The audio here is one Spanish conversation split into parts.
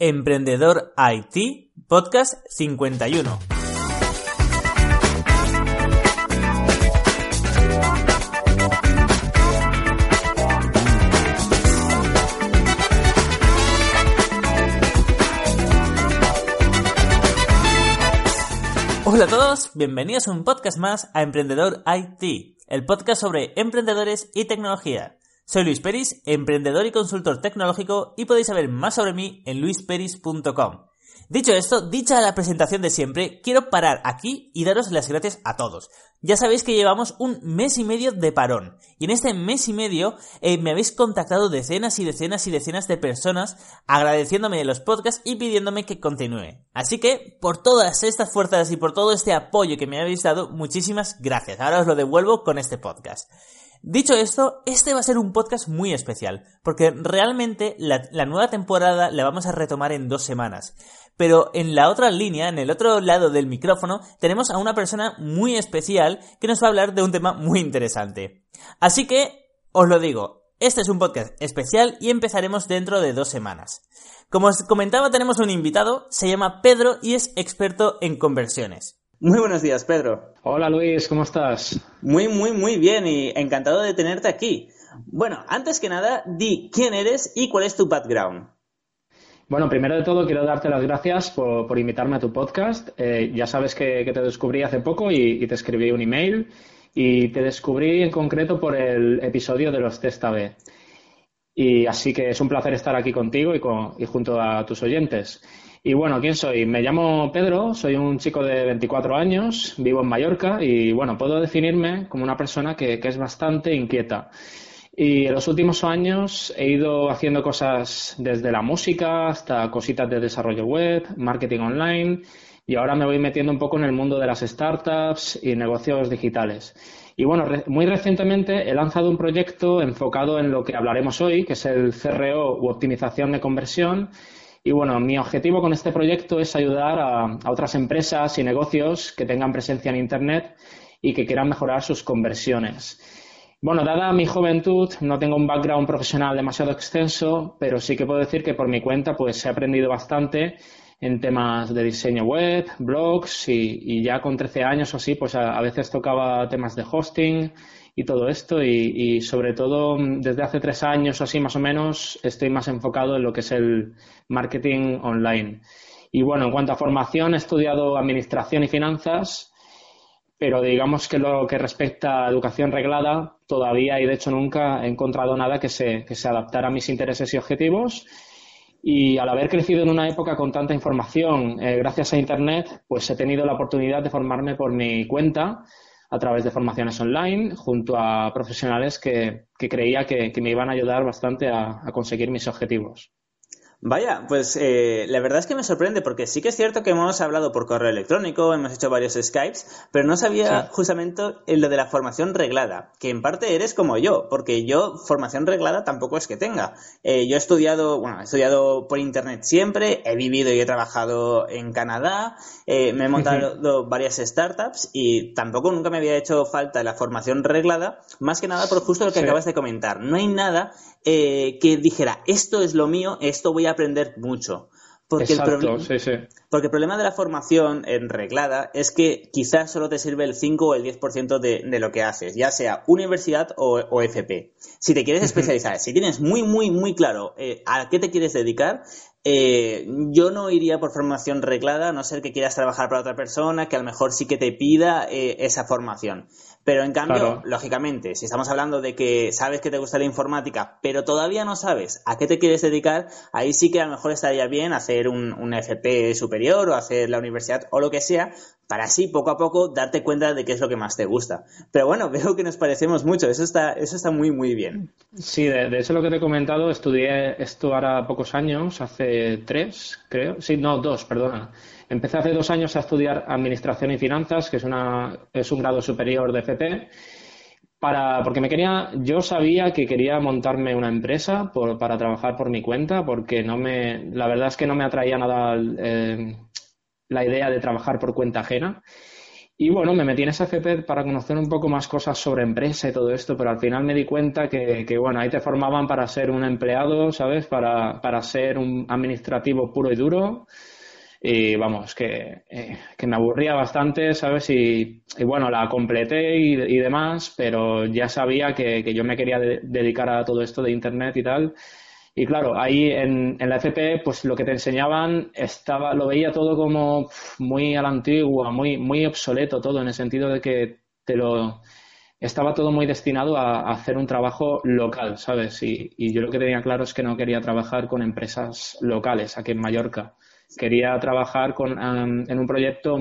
Emprendedor IT, podcast 51. Hola a todos, bienvenidos a un podcast más a Emprendedor IT, el podcast sobre emprendedores y tecnología. Soy Luis Peris, emprendedor y consultor tecnológico y podéis saber más sobre mí en luisperis.com. Dicho esto, dicha la presentación de siempre, quiero parar aquí y daros las gracias a todos. Ya sabéis que llevamos un mes y medio de parón y en este mes y medio eh, me habéis contactado decenas y decenas y decenas de personas agradeciéndome de los podcasts y pidiéndome que continúe. Así que por todas estas fuerzas y por todo este apoyo que me habéis dado, muchísimas gracias. Ahora os lo devuelvo con este podcast. Dicho esto, este va a ser un podcast muy especial, porque realmente la, nueva temporada la vamos a retomar en dos semanas. Pero en la otra línea, en el otro lado del micrófono, tenemos a una persona muy especial que nos va a hablar de un tema muy interesante. Así que, os lo digo, este es un podcast especial y empezaremos dentro de dos semanas. Como os comentaba, tenemos un invitado, se llama Pedro y es experto en conversiones. Muy buenos días, Pedro. Hola Luis, ¿cómo estás? Muy, muy, muy bien y encantado de tenerte aquí. Bueno, antes que nada, di quién eres y cuál es tu background. Bueno, primero de todo quiero darte las gracias por, invitarme a tu podcast. Eh, ya sabes que, te descubrí hace poco y, te escribí un email y te descubrí en concreto por el episodio de los Test AB. Y así que es un placer estar aquí contigo y junto a tus oyentes. Y bueno, ¿quién soy? Me llamo Pedro, soy un chico de 24 años, vivo en Mallorca y bueno, puedo definirme como una persona que, es bastante inquieta. Y en los últimos años he ido haciendo cosas desde la música hasta cositas de desarrollo web, marketing online y ahora me voy metiendo un poco en el mundo de las startups y negocios digitales. Y bueno, muy recientemente he lanzado un proyecto enfocado en lo que hablaremos hoy, que es el CRO u optimización de conversión y bueno, mi objetivo con este proyecto es ayudar a, otras empresas y negocios que tengan presencia en Internet y que quieran mejorar sus conversiones. Bueno, dada mi juventud, no tengo un background profesional demasiado extenso, pero sí que puedo decir que por mi cuenta pues he aprendido bastante en temas de diseño web, blogs y, ya con 13 años o así, pues a, veces tocaba temas de hosting, y todo esto y, sobre todo mm, desde hace tres años así más o menos estoy más enfocado en lo que es el marketing online. Y bueno, en cuanto a formación he estudiado administración y finanzas, pero digamos que lo que respecta a educación reglada todavía y de hecho nunca he encontrado nada que se, que se adaptara a mis intereses y objetivos. Y al haber crecido en una época con tanta información, eh, gracias a Internet, pues he tenido la oportunidad de formarme por mi cuenta a través de formaciones online junto a profesionales que, creía que, me iban a ayudar bastante a conseguir mis objetivos. Vaya, pues eh, la verdad es que me sorprende porque sí que es cierto que hemos hablado por correo electrónico, hemos hecho varios Skypes, pero no sabía justamente lo de la formación reglada, que en parte eres como yo, porque yo formación reglada tampoco es que tenga. Eh, yo he estudiado, bueno, he estudiado por internet siempre, he vivido y he trabajado en Canadá, eh, me he montado varias startups y tampoco nunca me había hecho falta la formación reglada, más que nada por justo lo que acabas de comentar. No hay nada eh, que dijera, esto es lo mío, esto voy a aprender mucho. Porque, el porque el problema de la formación en reglada es que quizás solo te sirve el 5 o el 10% de, de lo que haces, ya sea universidad o, FP. Si te quieres especializar, si tienes muy, muy, muy claro eh, a qué te quieres dedicar, eh, yo no iría por formación reglada, a no ser que quieras trabajar para otra persona, que a lo mejor sí que te pida esa formación. Pero en cambio, lógicamente, si estamos hablando de que sabes que te gusta la informática, pero todavía no sabes a qué te quieres dedicar, ahí sí que a lo mejor estaría bien hacer un, un FP superior o hacer la universidad o lo que sea, para así poco a poco darte cuenta de qué es lo que más te gusta. Pero bueno, veo que nos parecemos mucho, eso está, eso está muy, muy bien. Sí, de, de eso lo que te he comentado, estudié esto ahora pocos años, hace tres, creo, sí, no, dos, perdona. Empecé hace dos años a estudiar Administración y Finanzas, que es, una, es un grado superior de FP, para, porque me quería, yo sabía que quería montarme una empresa para trabajar por mi cuenta, porque no me, la verdad es que no me atraía nada eh, la idea de trabajar por cuenta ajena. y bueno, me metí en esa FP para conocer un poco más cosas sobre empresa y todo esto, pero al final me di cuenta que, bueno, ahí te formaban para ser un empleado, ¿sabes? Para, para ser un administrativo puro y duro. Y vamos, que, eh, que me aburría bastante, ¿sabes? Y, bueno, la completé y, y, demás, pero ya sabía que, que yo me quería de, dedicar a todo esto de Internet y tal. Y claro, ahí en, en, la FP, pues lo que te enseñaban estaba, lo veía todo como muy a la antigua, muy, muy obsoleto todo, en el sentido de que te lo estaba todo muy destinado a, a hacer un trabajo local, ¿sabes? Y, y, yo lo que tenía claro es que no quería trabajar con empresas locales aquí en Mallorca. Quería trabajar con, um, en un proyecto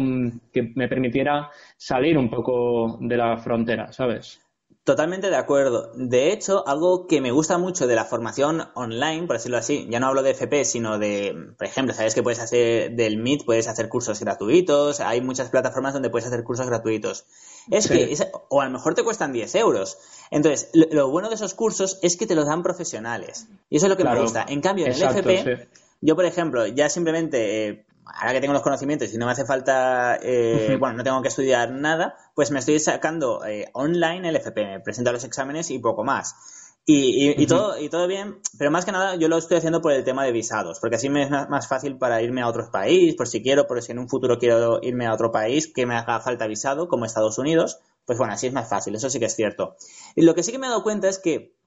que me permitiera salir un poco de la frontera, ¿sabes? Totalmente de acuerdo. De hecho, algo que me gusta mucho de la formación online, por decirlo así, ya no hablo de FP, sino de, por ejemplo, sabes que puedes hacer del Meet, puedes hacer cursos gratuitos, hay muchas plataformas donde puedes hacer cursos gratuitos. Es sí. que, es, o a lo mejor te cuestan 10 euros. Entonces, lo, lo, bueno de esos cursos es que te los dan profesionales. Y eso es lo que claro. me gusta. En cambio, en Exacto, el FP, sí. yo, por ejemplo, ya simplemente... Eh, ahora que tengo los conocimientos y no me hace falta, eh, bueno, no tengo que estudiar nada, pues me estoy sacando eh, online el FP, me presento a los exámenes y poco más. Y, y, y, todo, y todo bien, pero más que nada yo lo estoy haciendo por el tema de visados, porque así me es más fácil para irme a otro país, por si quiero, por si en un futuro quiero irme a otro país que me haga falta visado, como Estados Unidos, pues bueno, así es más fácil, eso sí que es cierto. Y lo que sí que me he dado cuenta es que,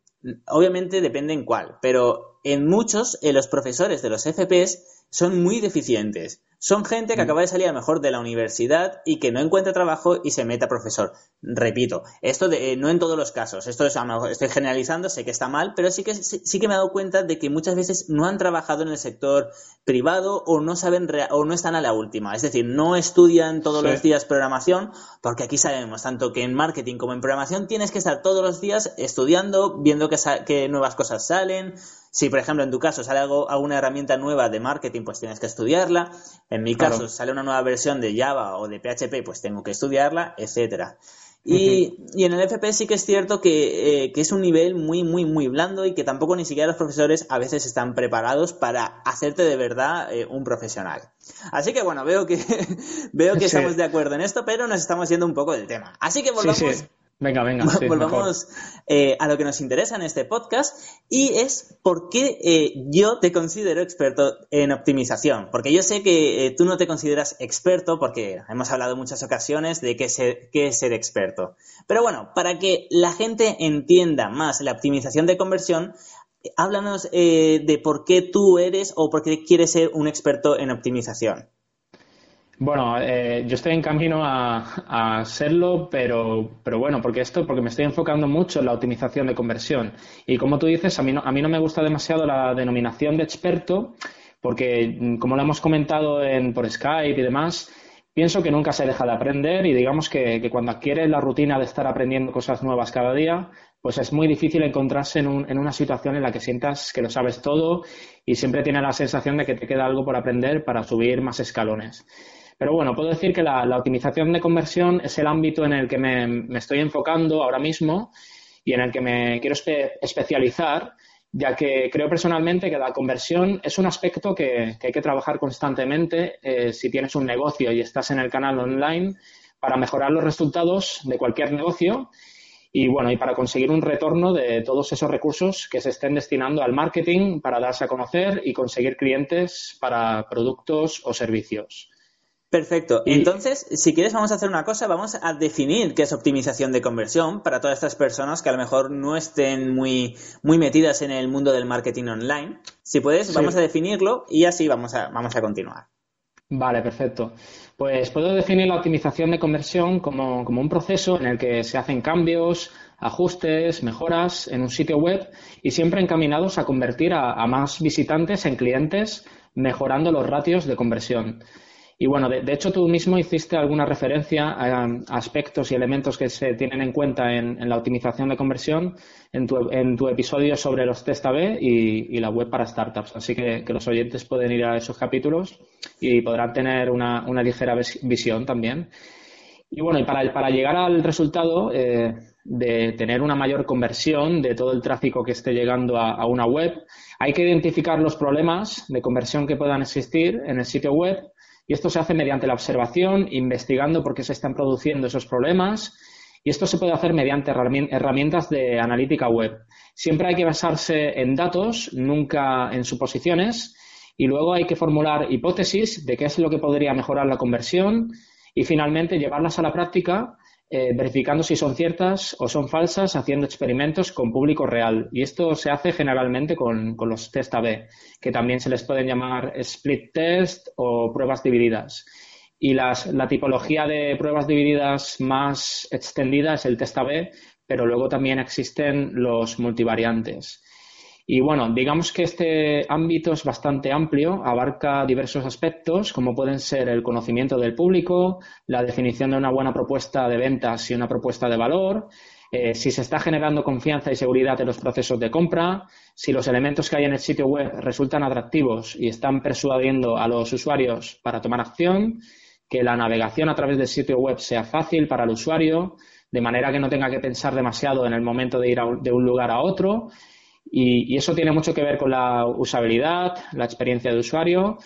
obviamente depende en cuál, pero en muchos, en los profesores de los FPs son muy deficientes. Son gente que acaba de salir a lo mejor de la universidad y que no encuentra trabajo y se mete a profesor. Repito, esto de, eh, no en todos los casos, esto es, estoy generalizando, sé que está mal, pero sí que, sí que me he dado cuenta de que muchas veces no han trabajado en el sector privado o no saben o no están a la última. Es decir, no estudian todos sí. los días programación, porque aquí sabemos tanto que en marketing como en programación tienes que estar todos los días estudiando, viendo que, que nuevas cosas salen, si, por ejemplo, en tu caso sale algo, alguna herramienta nueva de marketing, pues tienes que estudiarla. En mi caso, claro. sale una nueva versión de Java o de PHP, pues tengo que estudiarla, etcétera. Y, uh -huh. y, en el FP sí que es cierto que, eh, que, es un nivel muy, muy, muy blando y que tampoco ni siquiera los profesores a veces están preparados para hacerte de verdad eh, un profesional. Así que bueno, veo que, veo que sí. estamos de acuerdo en esto, pero nos estamos yendo un poco del tema. Así que volvamos sí, sí. Venga, venga. Sí, Volvamos eh, a lo que nos interesa en este podcast y es por qué eh, yo te considero experto en optimización. Porque yo sé que eh, tú no te consideras experto porque hemos hablado en muchas ocasiones de qué es, ser, qué es ser experto. Pero bueno, para que la gente entienda más la optimización de conversión, háblanos de por qué tú eres o por qué quieres ser un experto en optimización. Bueno, eh, yo estoy en camino a, a serlo, pero, pero, bueno, porque esto, porque me estoy enfocando mucho en la optimización de conversión. Y como tú dices, a mí no, a mí no me gusta demasiado la denominación de experto, porque mm, como lo hemos comentado en, por Skype y demás, pienso que nunca se deja de aprender y digamos que, que cuando adquieres la rutina de estar aprendiendo cosas nuevas cada día, pues es muy difícil encontrarse en, un, en, una situación en la que sientas que lo sabes todo y siempre tienes la sensación de que te queda algo por aprender para subir más escalones. Pero bueno, puedo decir que la, optimización de conversión es el ámbito en el que me, estoy enfocando ahora mismo y en el que me quiero espe especializar, ya que creo personalmente que la conversión es un aspecto que, que hay que trabajar constantemente eh, si tienes un negocio y estás en el canal online para mejorar los resultados de cualquier negocio y bueno, y para conseguir un retorno de todos esos recursos que se estén destinando al marketing para darse a conocer y conseguir clientes para productos o servicios. Perfecto. Y... Entonces, si quieres, vamos a hacer una cosa. Vamos a definir qué es optimización de conversión para todas estas personas que a lo mejor no estén muy, muy metidas en el mundo del marketing online. Si puedes, sí. vamos a definirlo y así vamos a, vamos a continuar. Vale, perfecto. Pues puedo definir la optimización de conversión como, como un proceso en el que se hacen cambios, ajustes, mejoras en un sitio web y siempre encaminados a convertir a, a más visitantes en clientes, mejorando los ratios de conversión. Y bueno, de, hecho tú mismo hiciste alguna referencia a, aspectos y elementos que se tienen en cuenta en, la optimización de conversión en tu, episodio sobre los test AB y, y, la web para startups. Así que, los oyentes pueden ir a esos capítulos y podrán tener una, ligera visión también. Y bueno, para, llegar al resultado eh, de tener una mayor conversión de todo el tráfico que esté llegando a una web, hay que identificar los problemas de conversión que puedan existir en el sitio web Y esto se hace mediante la observación, investigando por qué se están produciendo esos problemas. Y esto se puede hacer mediante herramientas de analítica web. Siempre hay que basarse en datos, nunca en suposiciones. Y luego hay que formular hipótesis de qué es lo que podría mejorar la conversión y finalmente llevarlas a la práctica eh, verificando si son ciertas o son falsas, haciendo experimentos con público real. Y esto se hace generalmente con, los test A-B, que también se les pueden llamar split test o pruebas divididas. Y la tipología de pruebas divididas más extendida es el test A-B, pero luego también existen los multivariantes. Y bueno, digamos que este ámbito es bastante amplio, abarca diversos aspectos, como pueden ser el conocimiento del público, la definición de una buena propuesta de ventas y una propuesta de valor, eh, si se está generando confianza y seguridad en los procesos de compra, si los elementos que hay en el sitio web resultan atractivos y están persuadiendo a los usuarios para tomar acción, que la navegación a través del sitio web sea fácil para el usuario, de manera que no tenga que pensar demasiado en el momento de ir de un lugar a otro y, eso tiene mucho que ver con la usabilidad, la experiencia de usuario.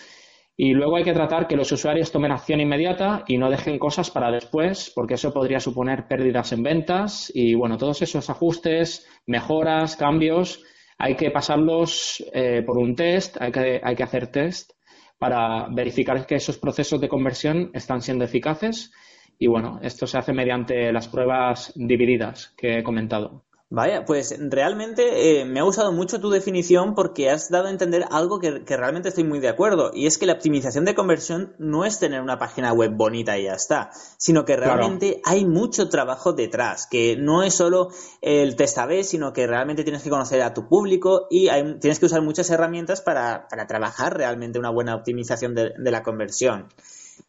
Y luego hay que tratar que los usuarios tomen acción inmediata y no dejen cosas para después, porque eso podría suponer pérdidas en ventas. Y bueno, todos esos ajustes, mejoras, cambios, hay que pasarlos eh, por un test, hay que, hay que hacer test para verificar que esos procesos de conversión están siendo eficaces. Y bueno, esto se hace mediante las pruebas divididas que he comentado. Vaya, pues realmente eh, me ha gustado mucho tu definición porque has dado a entender algo que, realmente estoy muy de acuerdo y es que la optimización de conversión no es tener una página web bonita y ya está, sino que realmente hay mucho trabajo detrás, que no es solo el test A-B, sino que realmente tienes que conocer a tu público y tienes que usar muchas herramientas para, trabajar realmente una buena optimización de, la conversión.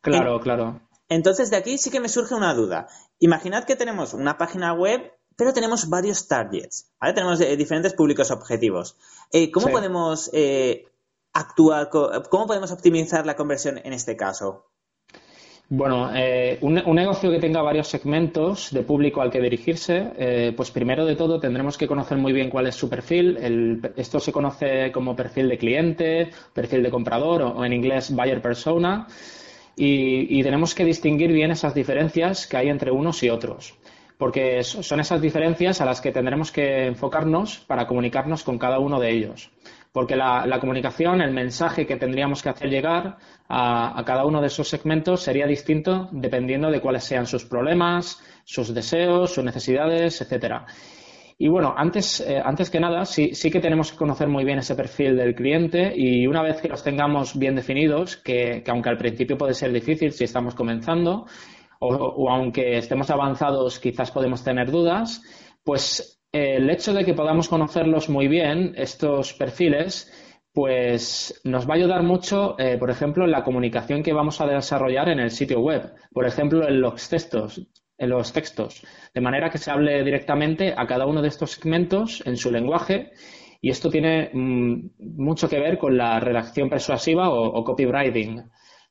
Claro, claro. Entonces de aquí sí que me surge una duda. Imaginad que tenemos una página web pero tenemos varios targets, ¿vale? Tenemos eh, diferentes públicos objetivos. Eh, ¿Cómo podemos eh, actuar, cómo podemos optimizar la conversión en este caso? Bueno, un, negocio que tenga varios segmentos de público al que dirigirse, pues primero de todo tendremos que conocer muy bien cuál es su perfil. esto se conoce como perfil de cliente, perfil de comprador o, en inglés buyer persona. y, tenemos que distinguir bien esas diferencias que hay entre unos y otros porque son esas diferencias a las que tendremos que enfocarnos para comunicarnos con cada uno de ellos. Porque la, comunicación, el mensaje que tendríamos que hacer llegar a, cada uno de esos segmentos sería distinto dependiendo de cuáles sean sus problemas, sus deseos, sus necesidades, etcétera. Y bueno, antes, eh, antes que nada, sí, sí que tenemos que conocer muy bien ese perfil del cliente y una vez que los tengamos bien definidos, que aunque al principio puede ser difícil si estamos comenzando, o, aunque estemos avanzados quizás podemos tener dudas, pues el hecho de que podamos conocerlos muy bien, estos perfiles, pues nos va a ayudar mucho, eh, por ejemplo, en la comunicación que vamos a desarrollar en el sitio web, por ejemplo, en los textos, en los textos, de manera que se hable directamente a cada uno de estos segmentos en su lenguaje. Y esto tiene mm, mucho que ver con la redacción persuasiva o copywriting.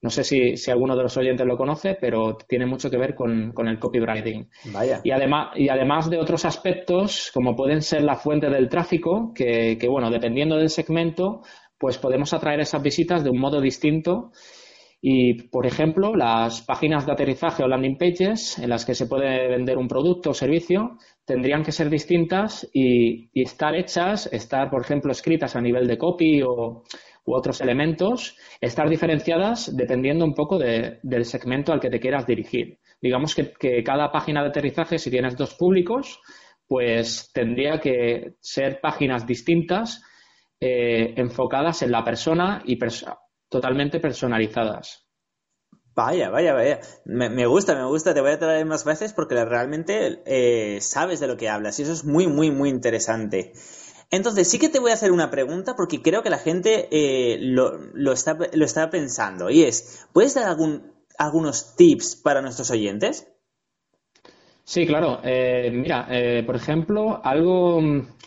No sé si, si, alguno de los oyentes lo conoce, pero tiene mucho que ver con, el copywriting. Vaya. Y además, y además de otros aspectos, como pueden ser la fuente del tráfico, que, que, bueno, dependiendo del segmento, pues podemos atraer esas visitas de un modo distinto. Y, por ejemplo, las páginas de aterrizaje o landing pages en las que se puede vender un producto o servicio tendrían que ser distintas y, y estar hechas, estar, por ejemplo, escritas a nivel de copy o, u otros elementos, estar diferenciadas dependiendo un poco del segmento al que te quieras dirigir. Digamos que, cada página de aterrizaje, si tienes dos públicos, pues tendría que ser páginas distintas eh, enfocadas en la persona y totalmente personalizadas. Vaya, vaya, vaya. Me, gusta, me gusta. Te voy a traer más veces porque realmente eh, sabes de lo que hablas y eso es muy, muy, muy interesante. Entonces, sí que te voy a hacer una pregunta porque creo que la gente eh, lo, está, lo está pensando. Y es, ¿puedes dar algún, algunos tips para nuestros oyentes? Sí, claro. Eh, mira, eh, por ejemplo, algo,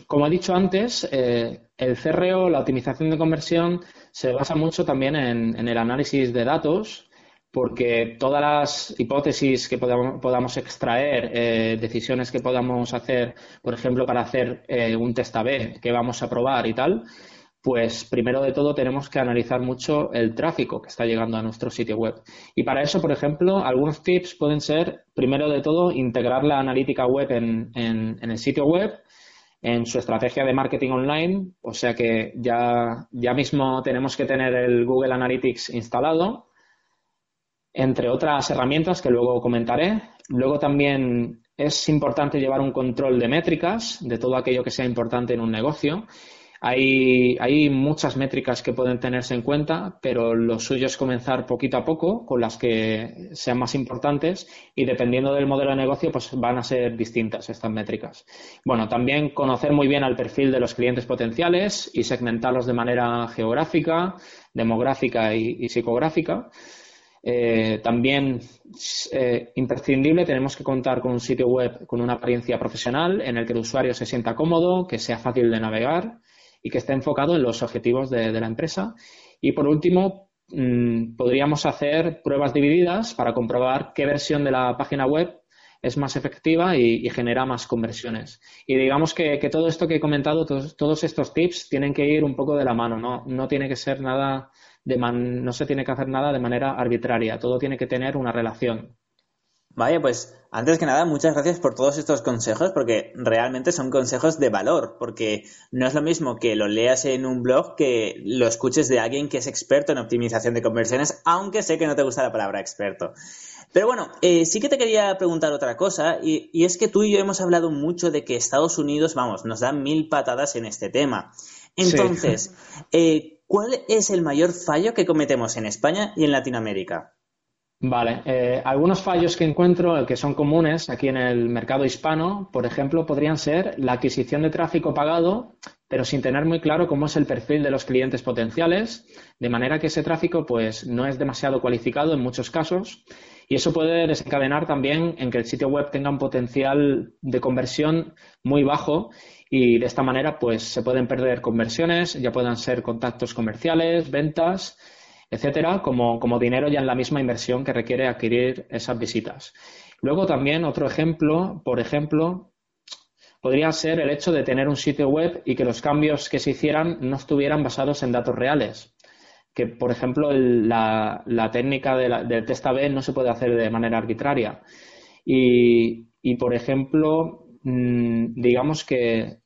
como he dicho antes, el CRO, la optimización de conversión, se basa mucho también en el análisis de datos porque todas las hipótesis que podamos, extraer, eh, decisiones que podamos hacer, por ejemplo, para hacer eh, un test A-B que vamos a probar y tal, pues primero de todo tenemos que analizar mucho el tráfico que está llegando a nuestro sitio web. Y para eso, por ejemplo, algunos tips pueden ser, primero de todo, integrar la analítica web en, el sitio web, en su estrategia de marketing online, o sea que ya, ya mismo tenemos que tener el Google Analytics instalado, entre otras herramientas que luego comentaré. Luego también es importante llevar un control de métricas de todo aquello que sea importante en un negocio hay, hay muchas métricas que pueden tenerse en cuenta, pero lo suyo es comenzar poquito a poco con las que sean más importantes y dependiendo del modelo de negocio, pues van a ser distintas estas métricas. Bueno, también conocer muy bien al perfil de los clientes potenciales y segmentarlos de manera geográfica, demográfica y, psicográfica. Eh, también eh, imprescindible tenemos que contar con un sitio web con una apariencia profesional en el que el usuario se sienta cómodo, que sea fácil de navegar y que esté enfocado en los objetivos de, la empresa. Y por último, mm, podríamos hacer pruebas divididas para comprobar qué versión de la página web es más efectiva y, genera más conversiones. Y digamos que, todo esto que he comentado, todos, estos tips tienen que ir un poco de la mano, no, no tiene que ser nada de no se tiene que hacer nada de manera arbitraria, todo tiene que tener una relación. Vaya, pues antes que nada, muchas gracias por todos estos consejos, porque realmente son consejos de valor, porque no es lo mismo que lo leas en un blog que lo escuches de alguien que es experto en optimización de conversiones, aunque sé que no te gusta la palabra experto. Pero bueno, eh, sí que te quería preguntar otra cosa, y, es que tú y yo hemos hablado mucho de que Estados Unidos, vamos, nos da mil patadas en este tema. Entonces, eh, ¿cuál es el mayor fallo que cometemos en España y en Latinoamérica? Vale, eh, algunos fallos que encuentro que son comunes aquí en el mercado hispano, por ejemplo, podrían ser la adquisición de tráfico pagado, pero sin tener muy claro cómo es el perfil de los clientes potenciales, de manera que ese tráfico pues no es demasiado cualificado en muchos casos y eso puede desencadenar también en que el sitio web tenga un potencial de conversión muy bajo y de esta manera pues se pueden perder conversiones, ya puedan ser contactos comerciales, ventas etcétera, como, como dinero ya en la misma inversión que requiere adquirir esas visitas. Luego también otro ejemplo, por ejemplo, podría ser el hecho de tener un sitio web y que los cambios que se hicieran no estuvieran basados en datos reales. Que, por ejemplo, la, técnica del test A-B no se puede hacer de manera arbitraria. Y, por ejemplo, mm, digamos que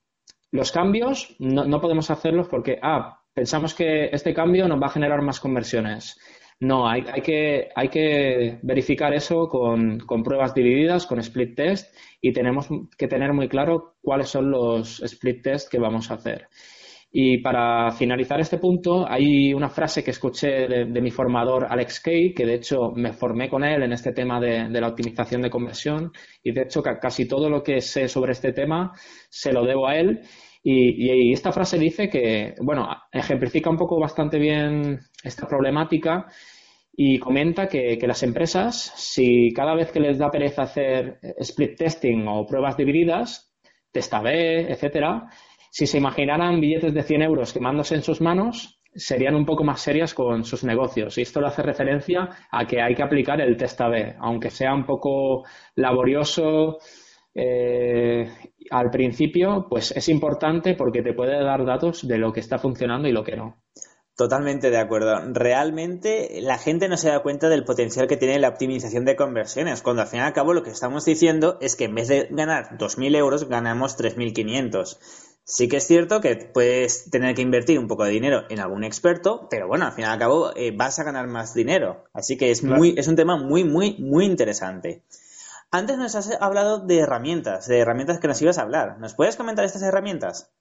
los cambios no, no podemos hacerlos porque, ah, pensamos que este cambio nos va a generar más conversiones. No, hay, que, hay que, verificar eso con, pruebas divididas, con split test, y tenemos que tener muy claro cuáles son los split test que vamos a hacer. Y para finalizar este punto, hay una frase que escuché de, mi formador Alex Kay, que de hecho me formé con él en este tema de, la optimización de conversión, y de hecho casi todo lo que sé sobre este tema se lo debo a él. Y, esta frase dice que, bueno, ejemplifica un poco bastante bien esta problemática y comenta que, las empresas, si cada vez que les da pereza hacer split testing o pruebas divididas, testa B, etcétera, si se imaginaran billetes de 100 euros quemándose en sus manos, serían un poco más serias con sus negocios. Y esto le hace referencia a que hay que aplicar el test B, aunque sea un poco laborioso eh, al principio, pues es importante porque te puede dar datos de lo que está funcionando y lo que no. Totalmente de acuerdo. Realmente la gente no se da cuenta del potencial que tiene la optimización de conversiones, cuando al fin y al cabo lo que estamos diciendo es que en vez de ganar 2.000 euros, ganamos 3.500. Sí que es cierto que puedes tener que invertir un poco de dinero en algún experto, pero bueno, al fin y al cabo eh, vas a ganar más dinero. Así que es, muy, es un tema muy, muy, muy interesante. Antes nos has hablado de herramientas, de herramientas que nos ibas a hablar. ¿Nos puedes comentar estas herramientas?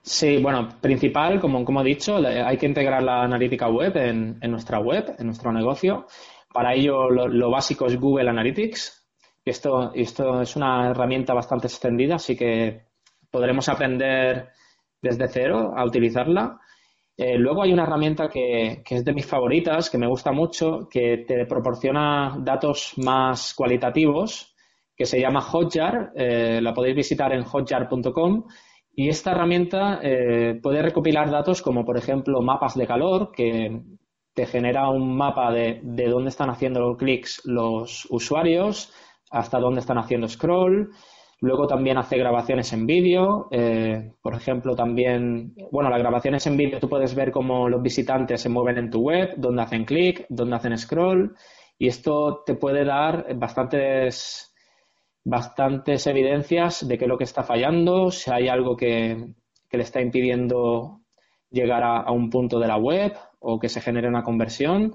Sí, bueno, principal, como, como he dicho, hay que integrar la analítica web en, nuestra web, en nuestro negocio. Para ello, lo, básico es Google Analytics. Esto, esto es una herramienta bastante extendida, así que podremos aprender desde cero a utilizarla. Eh, luego hay una herramienta que, es de mis favoritas, que me gusta mucho, que te proporciona datos más cualitativos, que se llama Hotjar. Eh, la podéis visitar en hotjar.com. Y esta herramienta eh, puede recopilar datos como, por ejemplo, mapas de calor, que te genera un mapa de, de dónde están haciendo clics los usuarios, hasta dónde están haciendo scroll, Luego también hace grabaciones en vídeo. Eh, por ejemplo, también, bueno, las grabaciones en vídeo tú puedes ver cómo los visitantes se mueven en tu web, dónde hacen clic, dónde hacen scroll. Y esto te puede dar bastantes, bastantes evidencias de qué es lo que está fallando, si hay algo que, le está impidiendo llegar a, un punto de la web o que se genere una conversión.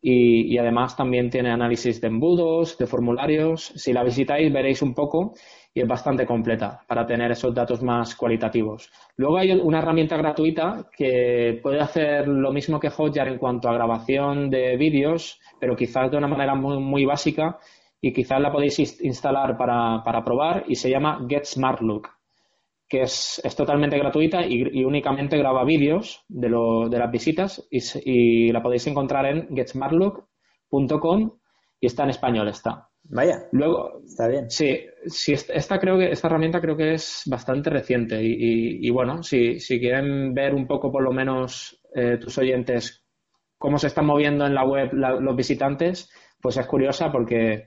Y, y, además también tiene análisis de embudos, de formularios. Si la visitáis veréis un poco y es bastante completa para tener esos datos más cualitativos. Luego hay una herramienta gratuita que puede hacer lo mismo que Hotjar en cuanto a grabación de vídeos, pero quizás de una manera muy, básica y quizás la podéis instalar para, probar y se llama Get Smart Look, que es, totalmente gratuita y, únicamente graba vídeos de, de las visitas y, y la podéis encontrar en getsmartlook.com y está en español, está. Vaya. Luego, está bien. Sí, sí esta, creo que, esta herramienta creo que es bastante reciente y, bueno, si, si, quieren ver un poco por lo menos eh, tus oyentes cómo se están moviendo en la web los visitantes, pues es curiosa porque,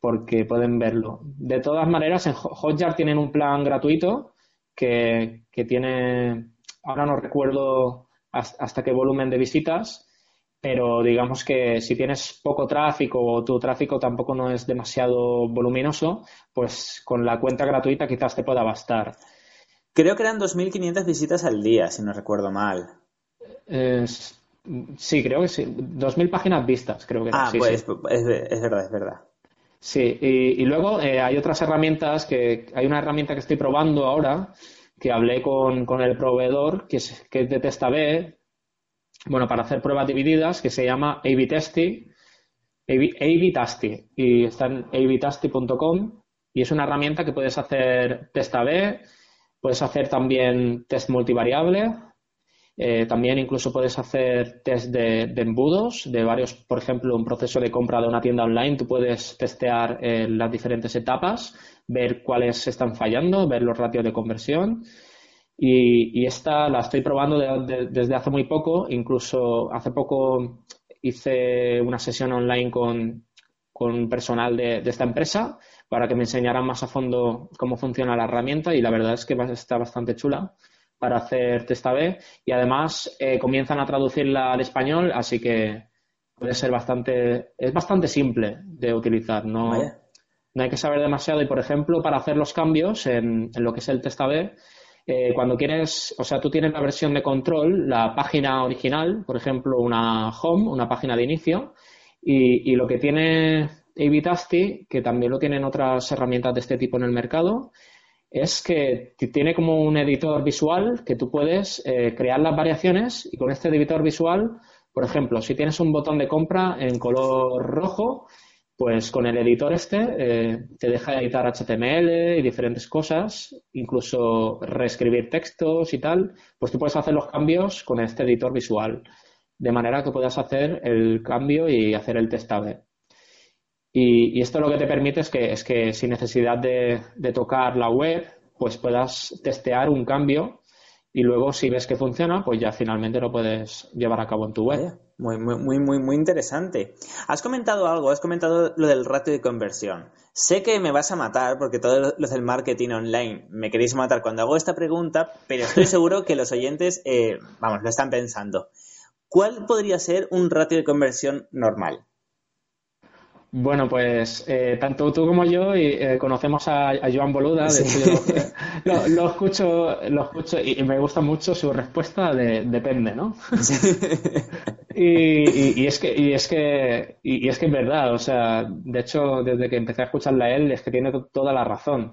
porque pueden verlo. De todas maneras, en Hotjar tienen un plan gratuito que, que tiene, ahora no recuerdo hasta qué volumen de visitas, pero digamos que si tienes poco tráfico o tu tráfico tampoco no es demasiado voluminoso, pues con la cuenta gratuita quizás te pueda bastar. Creo que eran 2.500 visitas al día, si no recuerdo mal. sí, creo que sí. 2.000 páginas vistas, creo que Ah, pues Es, verdad, es verdad. Sí, y, luego eh, hay otras herramientas que hay una herramienta que estoy probando ahora que hablé con, el proveedor que es, que es de TestaB bueno, para hacer pruebas divididas que se llama A-B y está en abtasty.com y es una herramienta que puedes hacer test A-B, puedes hacer también test multivariable, eh, también incluso puedes hacer test de, embudos de varios, por ejemplo, un proceso de compra de una tienda online, tú puedes testear eh, las diferentes etapas, ver cuáles están fallando, ver los ratios de conversión y, esta la estoy probando desde hace muy poco, incluso hace poco hice una sesión online con, con personal de, esta empresa para que me enseñaran más a fondo cómo funciona la herramienta y la verdad es que está bastante chula para hacer test A-B y además eh, comienzan a traducirla al español, así que puede ser bastante, es bastante simple de utilizar, no, no hay que saber demasiado. Y por ejemplo para hacer los cambios en, en lo que es el test A-B eh, cuando quieres, o sea, tú tienes la versión de control, la página original, por ejemplo, una home, una página de inicio, y, lo que tiene Evitasty, que también lo tienen otras herramientas de este tipo en el mercado, es que tiene como un editor visual que tú puedes eh, crear las variaciones y con este editor visual, por ejemplo, si tienes un botón de compra en color rojo, pues con el editor este eh, te deja editar HTML y diferentes cosas, incluso reescribir textos y tal, pues tú puedes hacer los cambios con este editor visual, de manera que puedas hacer el cambio y hacer el test Y, y esto lo que te permite es que, es que sin necesidad de, de tocar la web, pues puedas testear un cambio y luego si ves que funciona, pues ya finalmente lo puedes llevar a cabo en tu web. Muy, muy, muy, muy, muy interesante. Has comentado algo, has comentado lo del ratio de conversión. Sé que me vas a matar porque todos los del marketing online me queréis matar cuando hago esta pregunta, pero estoy seguro que los oyentes, eh, vamos, lo están pensando. ¿Cuál podría ser un ratio de conversión normal? Bueno, pues eh, tanto tú como yo y, eh, conocemos a, Joan Boluda, de hecho lo, escucho, lo escucho y, me gusta mucho su respuesta de depende, ¿no? y, es que y es que y, es que es verdad, o sea, de hecho desde que empecé a escucharla a él es que tiene toda la razón.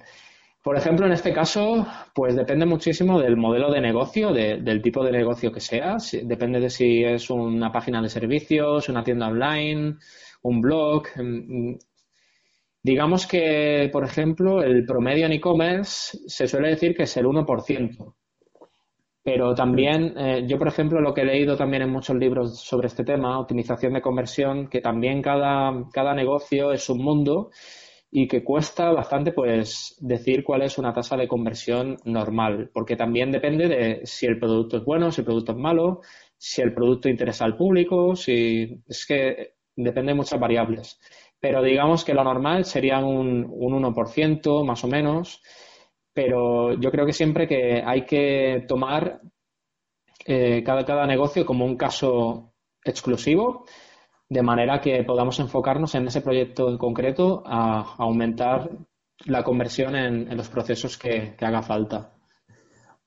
Por ejemplo, en este caso, pues depende muchísimo del modelo de negocio, del tipo de negocio que sea. Depende de si es una página de servicios, una tienda online un blog. Mm, digamos que, por ejemplo, el promedio en e-commerce se suele decir que es el 1%. Pero también, eh, yo por ejemplo, lo que he leído también en muchos libros sobre este tema, optimización de conversión, que también cada, cada negocio es un mundo y que cuesta bastante pues decir cuál es una tasa de conversión normal, porque también depende de si el producto es bueno, si el producto es malo, si el producto interesa al público, si es que depende de muchas variables. pero digamos que lo normal sería un, un 1% más o menos, pero yo creo que siempre que hay que tomar eh, cada negocio como un caso exclusivo, de manera que podamos enfocarnos en ese proyecto en concreto a, aumentar la conversión en, los procesos que, haga falta.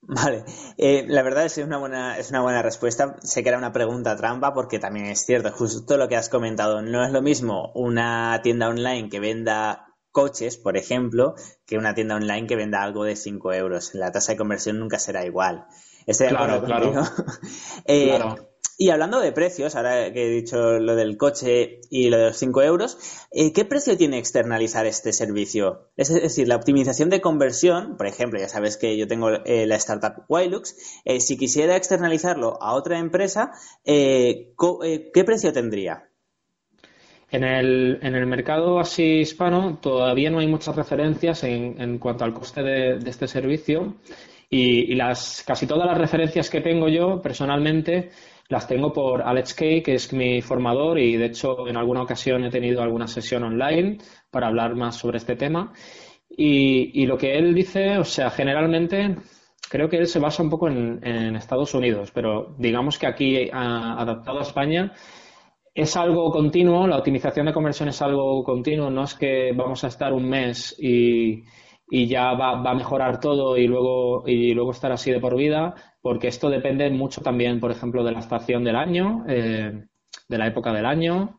Vale, eh, la verdad es una buena es una buena respuesta. Sé que era una pregunta trampa porque también es cierto, justo lo que has comentado. No es lo mismo una tienda online que venda coches, por ejemplo, que una tienda online que venda algo de 5 euros. La tasa de conversión nunca será igual. Claro, claro. Eh, claro. Y hablando de precios, ahora que he dicho lo del coche y lo de los 5 euros, eh, ¿qué precio tiene externalizar este servicio? Es decir, la optimización de conversión, por ejemplo, ya sabes que yo tengo eh, la startup Wilux, eh, si quisiera externalizarlo a otra empresa, ¿qué precio tendría? En el, en el, mercado así hispano todavía no hay muchas referencias en, en cuanto al coste de, este servicio y, y, las, casi todas las referencias que tengo yo personalmente las tengo por Alex Kay, que es mi formador, y de hecho en alguna ocasión he tenido alguna sesión online para hablar más sobre este tema. Y, lo que él dice, o sea, generalmente creo que él se basa un poco en, Estados Unidos, pero digamos que aquí, adaptado a España, es algo continuo, la optimización de conversión es algo continuo, no es que vamos a estar un mes y, y ya va, va, a mejorar todo y luego, y luego estar así de por vida, porque esto depende mucho también, por ejemplo, de la estación del año, eh, de la época del año.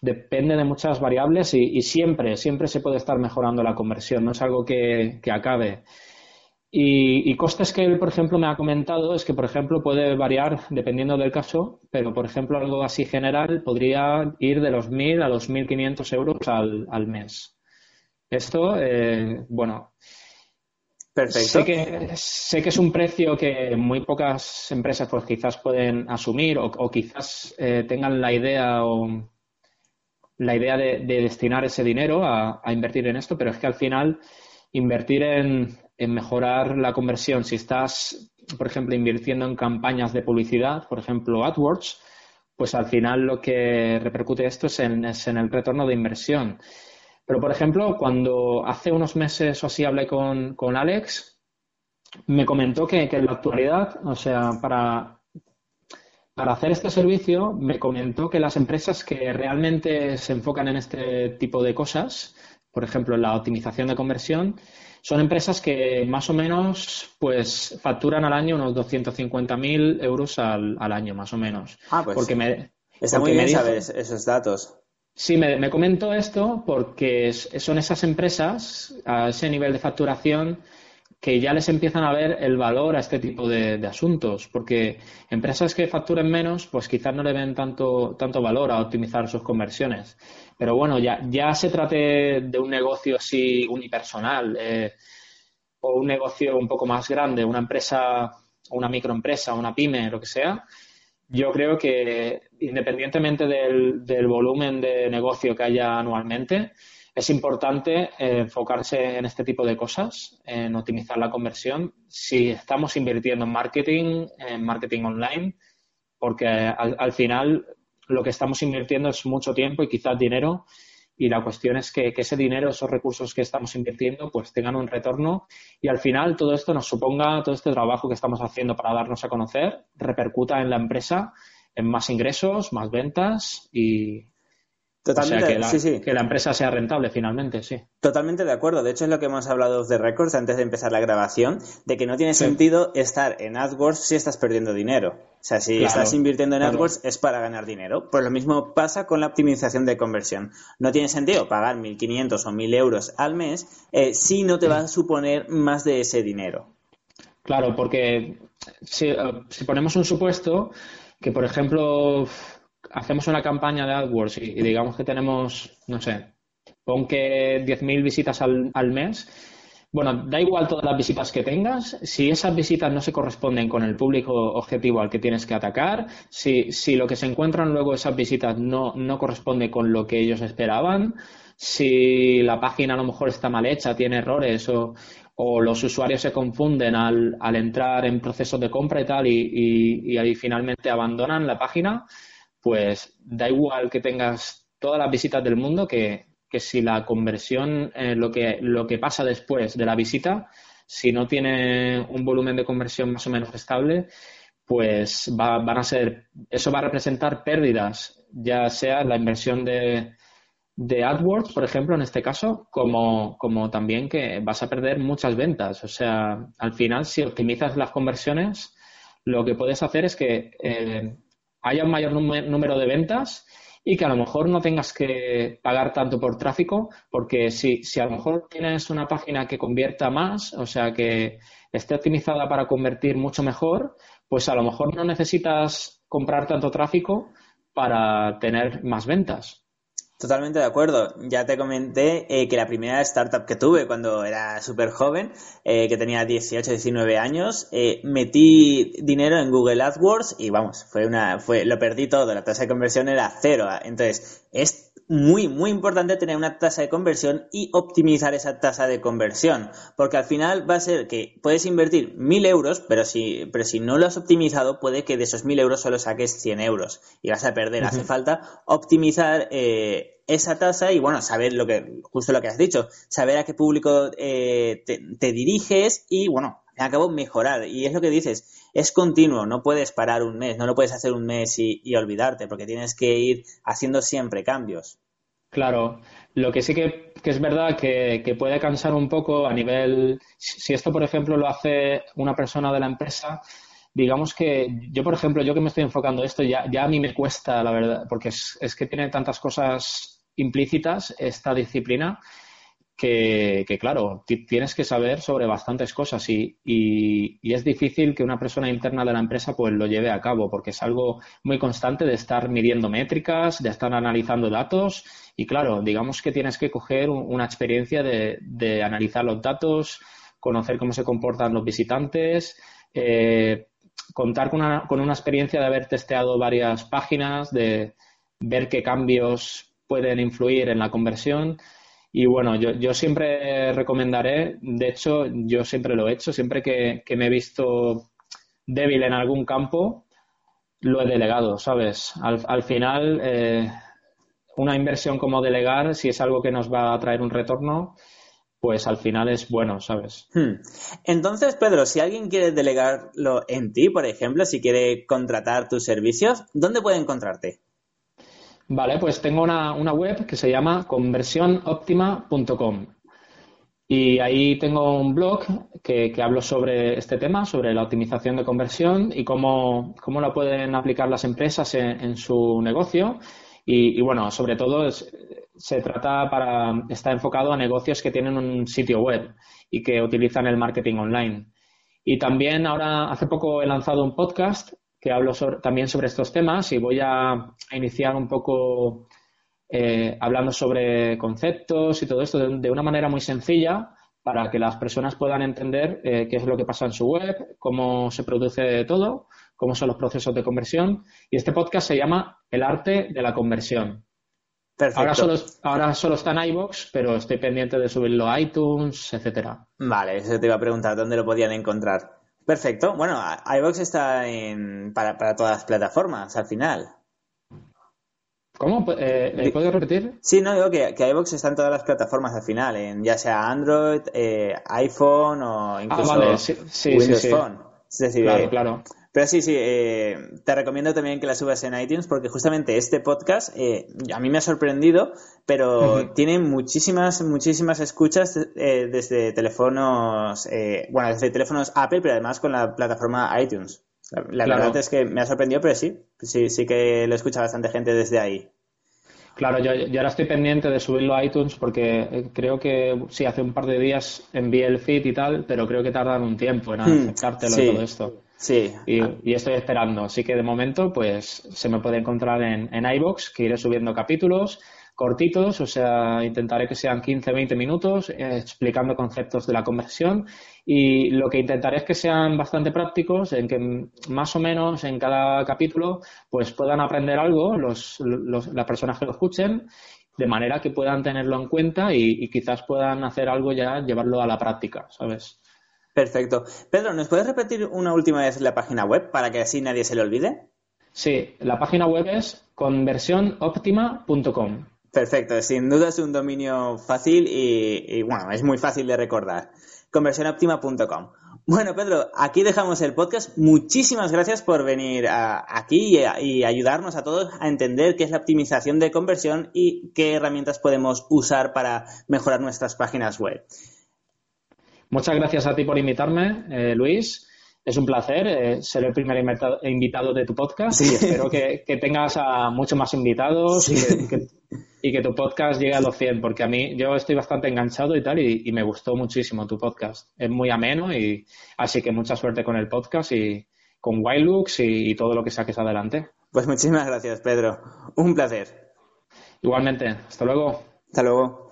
Depende de muchas variables y, siempre, siempre se puede estar mejorando la conversión, no es algo que, acabe. Y, costes que él, por ejemplo, me ha comentado es que, por ejemplo, puede variar dependiendo del caso, pero, por ejemplo, algo así general podría ir de los 1.000 a los 1.500 euros al, al mes. Esto, eh, bueno. Sé que, sé que es un precio que muy pocas empresas pues quizás pueden asumir o, quizás eh, tengan la idea o la idea de, destinar ese dinero a, invertir en esto, pero es que al final invertir en, mejorar la conversión, si estás, por ejemplo, invirtiendo en campañas de publicidad, por ejemplo, AdWords, pues al final lo que repercute esto es en, es en el retorno de inversión. Pero, por ejemplo, cuando hace unos meses o así hablé con, Alex, me comentó que, en la actualidad, o sea, para, para hacer este servicio, me comentó que las empresas que realmente se enfocan en este tipo de cosas, por ejemplo, en la optimización de conversión, son empresas que más o menos pues facturan al año unos 250.000 euros al, al, año, más o menos. Ah, pues porque me, está muy bien saber esos datos. Sí, me, comento esto porque son esas empresas a ese nivel de facturación que ya les empiezan a ver el valor a este tipo de, asuntos, porque empresas que facturen menos, pues quizás no le ven tanto, tanto valor a optimizar sus conversiones. Pero bueno, ya, ya se trate de un negocio así unipersonal eh, o un negocio un poco más grande, una empresa, una microempresa, una pyme, lo que sea, yo creo que independientemente del, volumen de negocio que haya anualmente, es importante eh, enfocarse en este tipo de cosas, en optimizar la conversión. Si estamos invirtiendo en marketing, en marketing online, porque al final lo que estamos invirtiendo es mucho tiempo y quizás dinero y la cuestión es que, ese dinero, esos recursos que estamos invirtiendo, pues tengan un retorno y al final todo esto nos suponga, todo este trabajo que estamos haciendo para darnos a conocer, repercuta en la empresa en más ingresos, más ventas y, Totalmente, que la, sí, sí. que la empresa sea rentable finalmente, sí. Totalmente de acuerdo. De hecho, es lo que hemos hablado de Records antes de empezar la grabación, de que no tiene sentido estar en AdWords si estás perdiendo dinero. O sea, si estás invirtiendo en AdWords es para ganar dinero. Pues lo mismo pasa con la optimización de conversión. No tiene sentido pagar 1.500 o 1.000 euros al mes eh, si no te va a suponer más de ese dinero. Claro, porque si, eh, si ponemos un supuesto que, por ejemplo, hacemos una campaña de AdWords y, digamos que tenemos, no sé, pon que 10.000 visitas al, al mes, bueno, da igual todas las visitas que tengas, si esas visitas no se corresponden con el público objetivo al que tienes que atacar, si, si lo que se encuentran luego esas visitas no, no corresponde con lo que ellos esperaban, si la página a lo mejor está mal hecha, tiene errores o, o los usuarios se confunden al, al entrar en procesos de compra y tal y, y, y ahí finalmente abandonan la página, pues da igual que tengas todas las visitas del mundo que, si la conversión, eh, lo, que, lo que pasa después de la visita, si no tiene un volumen de conversión más o menos estable, pues va, van a ser, eso va a representar pérdidas, ya sea la inversión de, de AdWords, por ejemplo, en este caso, como, como también que vas a perder muchas ventas. O sea, al final, si optimizas las conversiones, lo que puedes hacer es que eh, haya un mayor número de ventas y que a lo mejor no tengas que pagar tanto por tráfico, porque si, si a lo mejor tienes una página que convierta más, o sea, que esté optimizada para convertir mucho mejor, pues a lo mejor no necesitas comprar tanto tráfico para tener más ventas. Totalmente de acuerdo. Ya te comenté eh, que la primera startup que tuve cuando era súper joven, eh, que tenía 18, 19 años, eh, metí dinero en Google AdWords y vamos, fue una, fue, lo perdí todo. La tasa de conversión era cero. Entonces, es muy, muy importante tener una tasa de conversión y optimizar esa tasa de conversión. Porque al final va a ser que puedes invertir mil euros, pero si, pero si no lo has optimizado, puede que de esos mil euros solo saques 100 euros y vas a perder. Hace falta optimizar eh, esa tasa y bueno, saber lo que, justo lo que has dicho, saber a qué público eh, te, diriges y bueno, al cabo mejorar. Y es lo que dices, es continuo, no puedes parar un mes, no lo puedes hacer un mes y, olvidarte, porque tienes que ir haciendo siempre cambios. Claro, lo que sí que, es verdad que, que, puede cansar un poco a nivel, si esto por ejemplo lo hace una persona de la empresa, digamos que yo, por ejemplo, yo que me estoy enfocando esto, ya, ya a mí me cuesta, la verdad, porque es, es que tiene tantas cosas implícitas esta disciplina que, claro, tienes que saber sobre bastantes cosas y, y, es difícil que una persona interna de la empresa pues lo lleve a cabo porque es algo muy constante de estar midiendo métricas, de estar analizando datos y claro, digamos que tienes que coger una experiencia de, de analizar los datos, conocer cómo se comportan los visitantes, eh, contar con una, con una experiencia de haber testeado varias páginas, de ver qué cambios pueden influir en la conversión. Y bueno, yo, yo siempre recomendaré, de hecho, yo siempre lo he hecho, siempre que, me he visto débil en algún campo, lo he delegado, ¿sabes? Al, final, eh, una inversión como delegar, si es algo que nos va a traer un retorno, pues al final es bueno, ¿sabes? Hmm. Entonces, Pedro, si alguien quiere delegarlo en ti, por ejemplo, si quiere contratar tus servicios, ¿dónde puede encontrarte? Vale, pues tengo una, web que se llama conversionoptima.com y ahí tengo un blog que, hablo sobre este tema, sobre la optimización de conversión y cómo, cómo la pueden aplicar las empresas en, su negocio. Y, bueno, sobre todo se trata para, está enfocado a negocios que tienen un sitio web y que utilizan el marketing online. Y también ahora, hace poco he lanzado un podcast que hablo también sobre estos temas y voy a, iniciar un poco eh, hablando sobre conceptos y todo esto de, una manera muy sencilla para que las personas puedan entender eh, qué es lo que pasa en su web, cómo se produce todo, cómo son los procesos de conversión. Y este podcast se llama El arte de la conversión. Perfecto. Ahora solo, ahora solo está en iBox, pero estoy pendiente de subirlo a iTunes, etcétera. Vale, eso te iba a preguntar, ¿dónde lo podían encontrar? Perfecto. Bueno, iVox está en, para, para todas las plataformas al final. ¿Cómo? Eh, ¿Puedes repetir? Sí, no, digo que, que iVox está en todas las plataformas al final, en ya sea Android, eh, iPhone o incluso ah, vale. sí, sí, Windows Phone. Es decir, claro, claro. Pero sí, sí, eh, te recomiendo también que la subas en iTunes porque justamente este podcast eh, a mí me ha sorprendido, pero tiene muchísimas, muchísimas escuchas eh, desde teléfonos, bueno, desde teléfonos Apple, pero además con la plataforma iTunes. La, verdad es que me ha sorprendido, pero sí, sí, sí que lo escucha bastante gente desde ahí. Claro, yo, yo, ahora estoy pendiente de subirlo a iTunes porque creo que sí, hace un par de días envié el feed y tal, pero creo que tardan un tiempo en hmm, aceptártelo todo esto. Sí. Y, estoy esperando. Así que de momento, pues se me puede encontrar en, en iBox, que iré subiendo capítulos cortitos, o sea, intentaré que sean 15-20 minutos eh, explicando conceptos de la conversión y lo que intentaré es que sean bastante prácticos, en que más o menos en cada capítulo pues puedan aprender algo los, las personas que lo escuchen de manera que puedan tenerlo en cuenta y quizás puedan hacer algo ya, llevarlo a la práctica, ¿sabes? Perfecto. Pedro, ¿nos puedes repetir una última vez la página web para que así nadie se le olvide? Sí, la página web es conversionoptima.com. Perfecto, sin duda es un dominio fácil y, bueno, es muy fácil de recordar. Conversionoptima.com. Bueno, Pedro, aquí dejamos el podcast. Muchísimas gracias por venir aquí y, ayudarnos a todos a entender qué es la optimización de conversión y qué herramientas podemos usar para mejorar nuestras páginas web. Muchas gracias a ti por invitarme, eh, Luis. Es un placer eh, ser el primer invitado de tu podcast y espero que, tengas a muchos más invitados y, que, tu podcast llegue a los 100, porque a mí yo estoy bastante enganchado y tal y, me gustó muchísimo tu podcast. Es muy ameno y así que mucha suerte con el podcast y con Wildlooks y, y todo lo que saques adelante. Pues muchísimas gracias, Pedro. Un placer. Igualmente. Hasta luego. Hasta luego.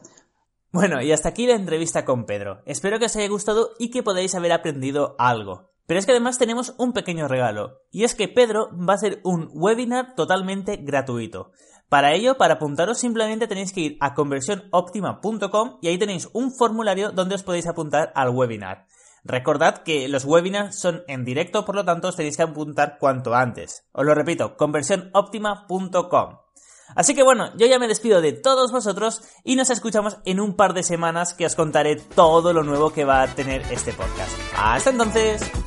Bueno, y hasta aquí la entrevista con Pedro. Espero que os haya gustado y que podáis haber aprendido algo. Pero es que además tenemos un pequeño regalo, y es que Pedro va a hacer un webinar totalmente gratuito. Para ello, para apuntaros simplemente tenéis que ir a conversionoptima.com y ahí tenéis un formulario donde os podéis apuntar al webinar. Recordad que los webinars son en directo, por lo tanto os tenéis que apuntar cuanto antes. Os lo repito, conversionoptima.com. Así que bueno, yo ya me despido de todos vosotros y nos escuchamos en un par de semanas que os contaré todo lo nuevo que va a tener este podcast. Hasta entonces.